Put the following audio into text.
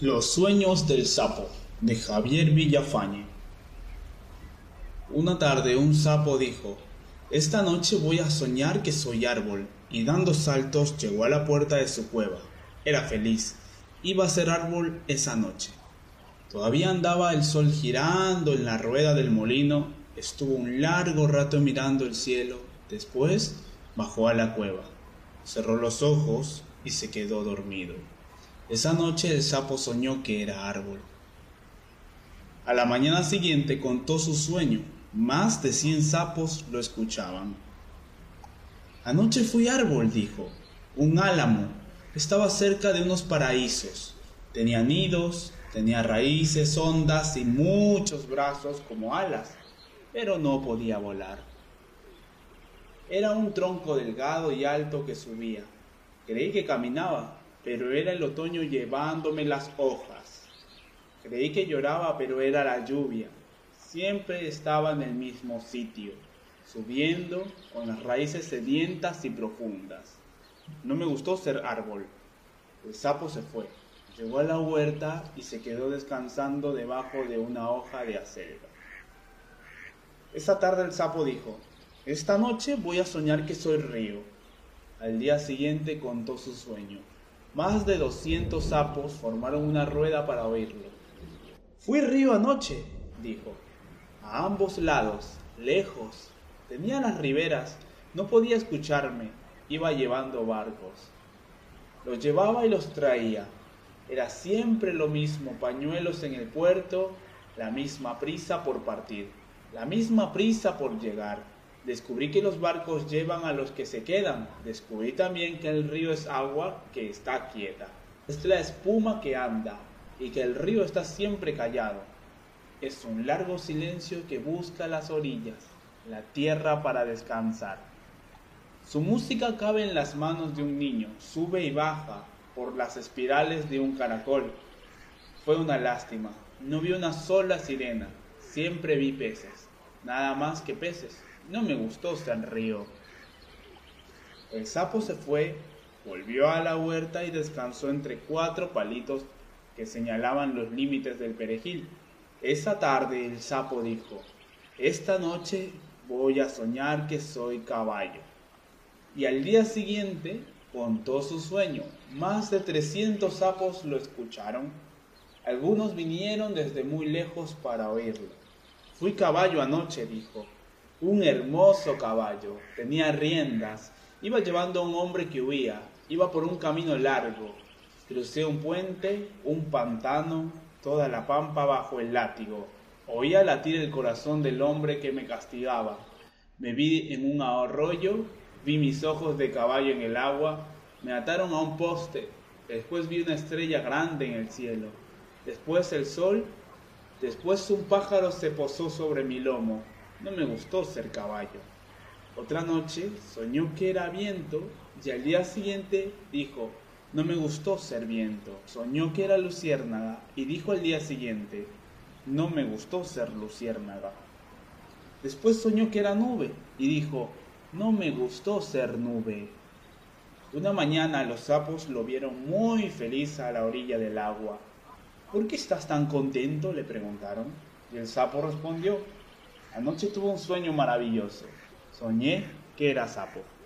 Los sueños del sapo de Javier Villafañe. Una tarde un sapo dijo, Esta noche voy a soñar que soy árbol, y dando saltos llegó a la puerta de su cueva. Era feliz, iba a ser árbol esa noche. Todavía andaba el sol girando en la rueda del molino, estuvo un largo rato mirando el cielo, después bajó a la cueva, cerró los ojos y se quedó dormido. Esa noche el sapo soñó que era árbol. A la mañana siguiente contó su sueño. Más de cien sapos lo escuchaban. Anoche fui árbol, dijo. Un álamo. Estaba cerca de unos paraísos. Tenía nidos, tenía raíces hondas y muchos brazos como alas, pero no podía volar. Era un tronco delgado y alto que subía. Creí que caminaba, pero era el otoño llevándome las hojas. Creí que lloraba, pero era la lluvia. Siempre estaba en el mismo sitio, subiendo con las raíces sedientas y profundas. No me gustó ser árbol. El sapo se fue, llegó a la huerta y se quedó descansando debajo de una hoja de acelga. Esa tarde el sapo dijo, esta noche voy a soñar que soy río. Al día siguiente contó su sueño. Más de doscientos sapos formaron una rueda para oírlo. Fui río anoche, dijo. A ambos lados, lejos. Tenía las riberas, no podía escucharme. Iba llevando barcos. Los llevaba y los traía. Era siempre lo mismo, pañuelos en el puerto, la misma prisa por partir, la misma prisa por llegar. Descubrí que los barcos llevan a los que se quedan. Descubrí también que el río es agua que está quieta. Es la espuma que anda y que el río está siempre callado. Es un largo silencio que busca las orillas, la tierra para descansar. Su música cabe en las manos de un niño, sube y baja por las espirales de un caracol. Fue una lástima, no vi una sola sirena, siempre vi peces, nada más que peces. No me gustó ser río. El sapo se fue, volvió a la huerta y descansó entre cuatro palitos que señalaban los límites del perejil. Esa tarde el sapo dijo, esta noche voy a soñar que soy caballo. Y al día siguiente contó su sueño. Más de trescientos sapos lo escucharon. Algunos vinieron desde muy lejos para oírlo. Fui caballo anoche, dijo un hermoso caballo, tenía riendas, iba llevando a un hombre que huía, iba por un camino largo, crucé un puente, un pantano, toda la pampa bajo el látigo, oía latir el corazón del hombre que me castigaba, me vi en un arroyo, vi mis ojos de caballo en el agua, me ataron a un poste, después vi una estrella grande en el cielo, después el sol, después un pájaro se posó sobre mi lomo, no me gustó ser caballo. Otra noche soñó que era viento y al día siguiente dijo, no me gustó ser viento. Soñó que era luciérnaga y dijo al día siguiente, no me gustó ser luciérnaga. Después soñó que era nube y dijo, no me gustó ser nube. Una mañana los sapos lo vieron muy feliz a la orilla del agua. ¿Por qué estás tan contento? le preguntaron. Y el sapo respondió, Anoche tuve un sueño maravilloso. Soñé que era sapo.